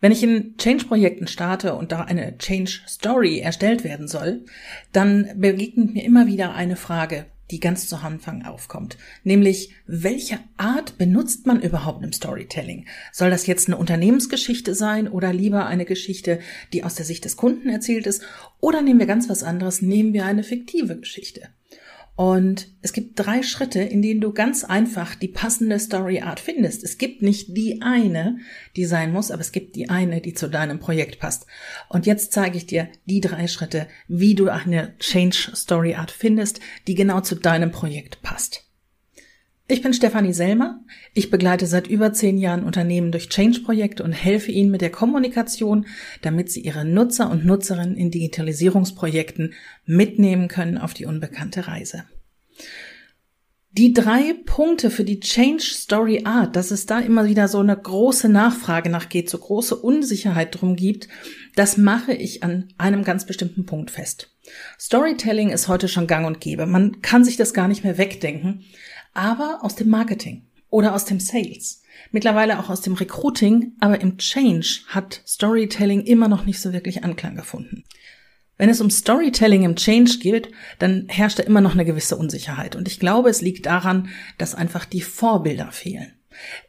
Wenn ich in Change-Projekten starte und da eine Change-Story erstellt werden soll, dann begegnet mir immer wieder eine Frage, die ganz zu Anfang aufkommt. Nämlich, welche Art benutzt man überhaupt im Storytelling? Soll das jetzt eine Unternehmensgeschichte sein oder lieber eine Geschichte, die aus der Sicht des Kunden erzählt ist? Oder nehmen wir ganz was anderes, nehmen wir eine fiktive Geschichte? Und es gibt drei Schritte, in denen du ganz einfach die passende Story Art findest. Es gibt nicht die eine, die sein muss, aber es gibt die eine, die zu deinem Projekt passt. Und jetzt zeige ich dir die drei Schritte, wie du eine Change Story Art findest, die genau zu deinem Projekt passt. Ich bin Stefanie Selmer. Ich begleite seit über zehn Jahren Unternehmen durch Change-Projekte und helfe ihnen mit der Kommunikation, damit sie ihre Nutzer und Nutzerinnen in Digitalisierungsprojekten mitnehmen können auf die unbekannte Reise. Die drei Punkte für die Change Story Art, dass es da immer wieder so eine große Nachfrage nachgeht, so große Unsicherheit drum gibt, das mache ich an einem ganz bestimmten Punkt fest. Storytelling ist heute schon gang und gäbe. Man kann sich das gar nicht mehr wegdenken aber aus dem Marketing oder aus dem Sales. Mittlerweile auch aus dem Recruiting, aber im Change hat Storytelling immer noch nicht so wirklich Anklang gefunden. Wenn es um Storytelling im Change geht, dann herrscht da immer noch eine gewisse Unsicherheit. Und ich glaube, es liegt daran, dass einfach die Vorbilder fehlen.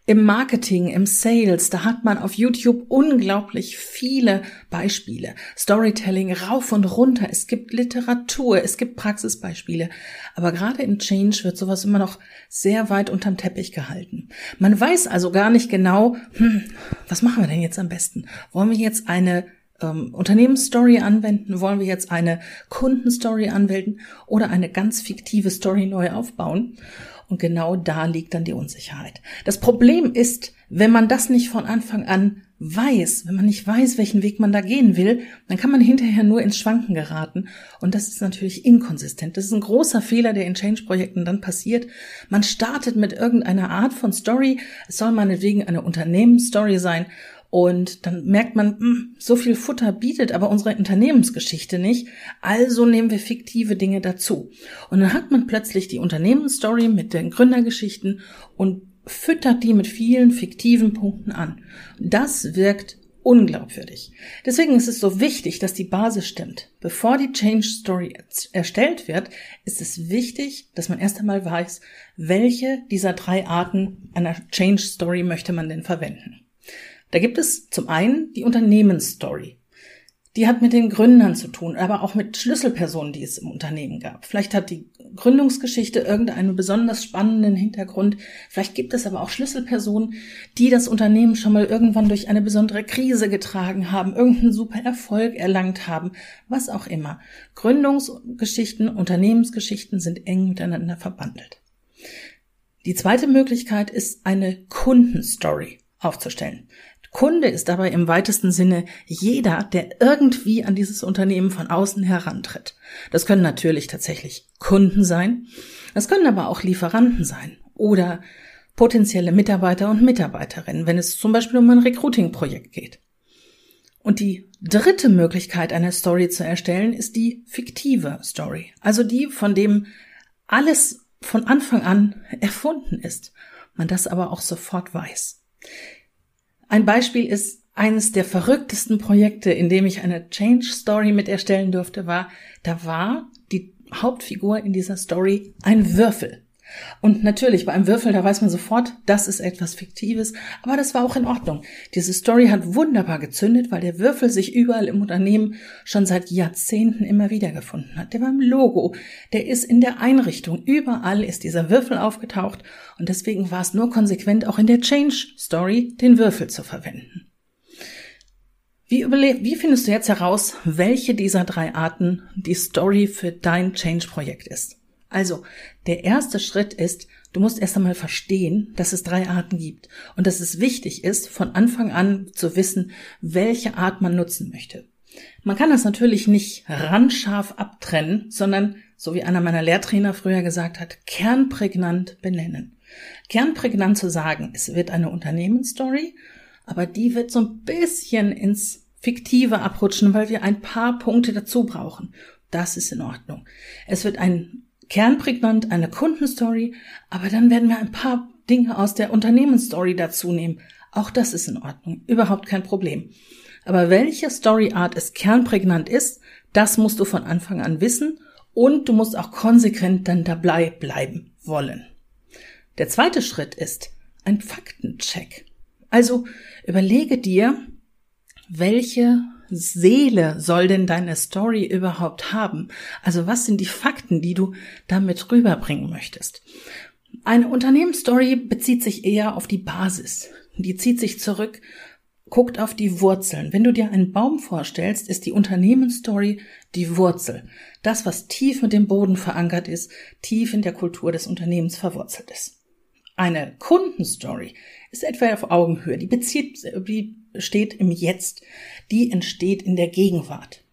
Im Marketing, im Sales, da hat man auf YouTube unglaublich viele Beispiele. Storytelling rauf und runter. Es gibt Literatur, es gibt Praxisbeispiele. Aber gerade im Change wird sowas immer noch sehr weit unterm Teppich gehalten. Man weiß also gar nicht genau, hm, was machen wir denn jetzt am besten? Wollen wir jetzt eine ähm, Unternehmensstory anwenden? Wollen wir jetzt eine Kundenstory anwenden oder eine ganz fiktive Story neu aufbauen? Und genau da liegt dann die Unsicherheit. Das Problem ist, wenn man das nicht von Anfang an weiß, wenn man nicht weiß, welchen Weg man da gehen will, dann kann man hinterher nur ins Schwanken geraten. Und das ist natürlich inkonsistent. Das ist ein großer Fehler, der in Change-Projekten dann passiert. Man startet mit irgendeiner Art von Story. Es soll meinetwegen eine Unternehmensstory sein. Und dann merkt man, mh, hm, so viel Futter bietet aber unsere Unternehmensgeschichte nicht, also nehmen wir fiktive Dinge dazu. Und dann hat man plötzlich die Unternehmensstory mit den Gründergeschichten und füttert die mit vielen fiktiven Punkten an. Das wirkt unglaubwürdig. Deswegen ist es so wichtig, dass die Basis stimmt. Bevor die Change Story erstellt wird, ist es wichtig, dass man erst einmal weiß, welche dieser drei Arten einer Change Story möchte man denn verwenden. Da gibt es zum einen die Unternehmensstory. Die hat mit den Gründern zu tun, aber auch mit Schlüsselpersonen, die es im Unternehmen gab. Vielleicht hat die Gründungsgeschichte irgendeinen besonders spannenden Hintergrund. Vielleicht gibt es aber auch Schlüsselpersonen, die das Unternehmen schon mal irgendwann durch eine besondere Krise getragen haben, irgendeinen super Erfolg erlangt haben, was auch immer. Gründungsgeschichten, Unternehmensgeschichten sind eng miteinander verbandelt. Die zweite Möglichkeit ist eine Kundenstory aufzustellen. Kunde ist dabei im weitesten Sinne jeder, der irgendwie an dieses Unternehmen von außen herantritt. Das können natürlich tatsächlich Kunden sein, das können aber auch Lieferanten sein oder potenzielle Mitarbeiter und Mitarbeiterinnen, wenn es zum Beispiel um ein Recruiting-Projekt geht. Und die dritte Möglichkeit, eine Story zu erstellen, ist die fiktive Story, also die, von dem alles von Anfang an erfunden ist, man das aber auch sofort weiß. Ein Beispiel ist eines der verrücktesten Projekte, in dem ich eine Change Story mit erstellen durfte, war, da war die Hauptfigur in dieser Story ein Würfel. Und natürlich, bei einem Würfel, da weiß man sofort, das ist etwas Fiktives, aber das war auch in Ordnung. Diese Story hat wunderbar gezündet, weil der Würfel sich überall im Unternehmen schon seit Jahrzehnten immer wieder gefunden hat. Der war im Logo, der ist in der Einrichtung, überall ist dieser Würfel aufgetaucht und deswegen war es nur konsequent, auch in der Change Story den Würfel zu verwenden. Wie, wie findest du jetzt heraus, welche dieser drei Arten die Story für dein Change-Projekt ist? Also, der erste Schritt ist, du musst erst einmal verstehen, dass es drei Arten gibt und dass es wichtig ist, von Anfang an zu wissen, welche Art man nutzen möchte. Man kann das natürlich nicht randscharf abtrennen, sondern, so wie einer meiner Lehrtrainer früher gesagt hat, kernprägnant benennen. Kernprägnant zu sagen, es wird eine Unternehmensstory, aber die wird so ein bisschen ins Fiktive abrutschen, weil wir ein paar Punkte dazu brauchen. Das ist in Ordnung. Es wird ein kernprägnant eine Kundenstory, aber dann werden wir ein paar Dinge aus der Unternehmensstory dazu nehmen. Auch das ist in Ordnung, überhaupt kein Problem. Aber welche Story Art es kernprägnant ist, das musst du von Anfang an wissen und du musst auch konsequent dann dabei bleiben wollen. Der zweite Schritt ist ein Faktencheck. Also überlege dir, welche Seele soll denn deine Story überhaupt haben? Also was sind die Fakten, die du damit rüberbringen möchtest? Eine Unternehmensstory bezieht sich eher auf die Basis. Die zieht sich zurück, guckt auf die Wurzeln. Wenn du dir einen Baum vorstellst, ist die Unternehmensstory die Wurzel. Das, was tief mit dem Boden verankert ist, tief in der Kultur des Unternehmens verwurzelt ist. Eine Kundenstory ist etwa auf Augenhöhe. Die bezieht, die steht im Jetzt. Die entsteht in der Gegenwart.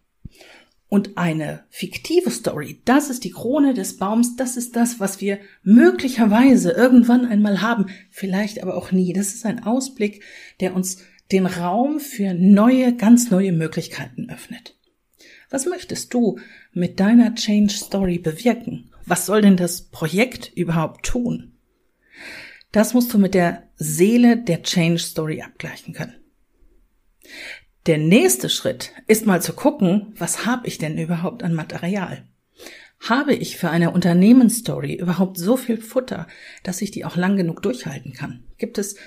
Und eine fiktive Story, das ist die Krone des Baums, das ist das, was wir möglicherweise irgendwann einmal haben, vielleicht aber auch nie. Das ist ein Ausblick, der uns den Raum für neue, ganz neue Möglichkeiten öffnet. Was möchtest du mit deiner Change Story bewirken? Was soll denn das Projekt überhaupt tun? Das musst du mit der Seele der Change Story abgleichen können. Der nächste Schritt ist mal zu gucken, was habe ich denn überhaupt an Material? Habe ich für eine Unternehmensstory überhaupt so viel Futter, dass ich die auch lang genug durchhalten kann? Gibt es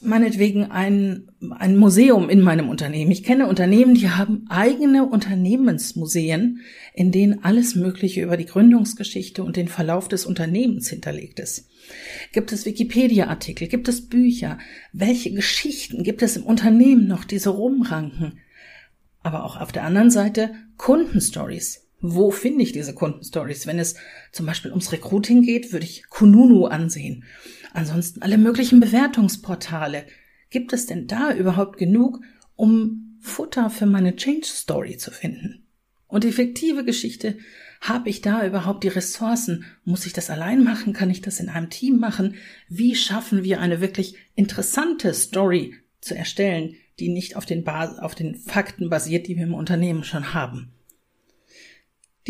meinetwegen ein, ein Museum in meinem Unternehmen. Ich kenne Unternehmen, die haben eigene Unternehmensmuseen, in denen alles Mögliche über die Gründungsgeschichte und den Verlauf des Unternehmens hinterlegt ist. Gibt es Wikipedia-Artikel? Gibt es Bücher? Welche Geschichten gibt es im Unternehmen noch, diese rumranken? Aber auch auf der anderen Seite Kundenstories. Wo finde ich diese Kundenstories? Wenn es zum Beispiel ums Recruiting geht, würde ich Kununu ansehen. Ansonsten alle möglichen Bewertungsportale. Gibt es denn da überhaupt genug, um Futter für meine Change Story zu finden? Und die fiktive Geschichte, habe ich da überhaupt die Ressourcen? Muss ich das allein machen? Kann ich das in einem Team machen? Wie schaffen wir eine wirklich interessante Story zu erstellen, die nicht auf den, Bas auf den Fakten basiert, die wir im Unternehmen schon haben?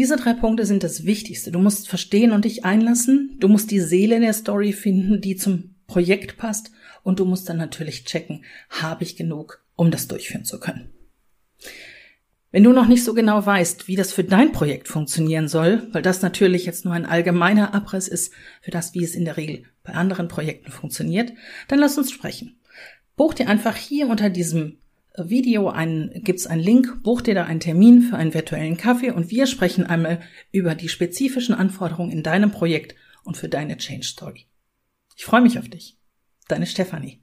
Diese drei Punkte sind das Wichtigste. Du musst verstehen und dich einlassen. Du musst die Seele der Story finden, die zum Projekt passt. Und du musst dann natürlich checken, habe ich genug, um das durchführen zu können. Wenn du noch nicht so genau weißt, wie das für dein Projekt funktionieren soll, weil das natürlich jetzt nur ein allgemeiner Abriss ist für das, wie es in der Regel bei anderen Projekten funktioniert, dann lass uns sprechen. Buch dir einfach hier unter diesem Video ein, gibt's einen Link, buch dir da einen Termin für einen virtuellen Kaffee und wir sprechen einmal über die spezifischen Anforderungen in deinem Projekt und für deine Change Story. Ich freue mich auf dich. Deine Stefanie.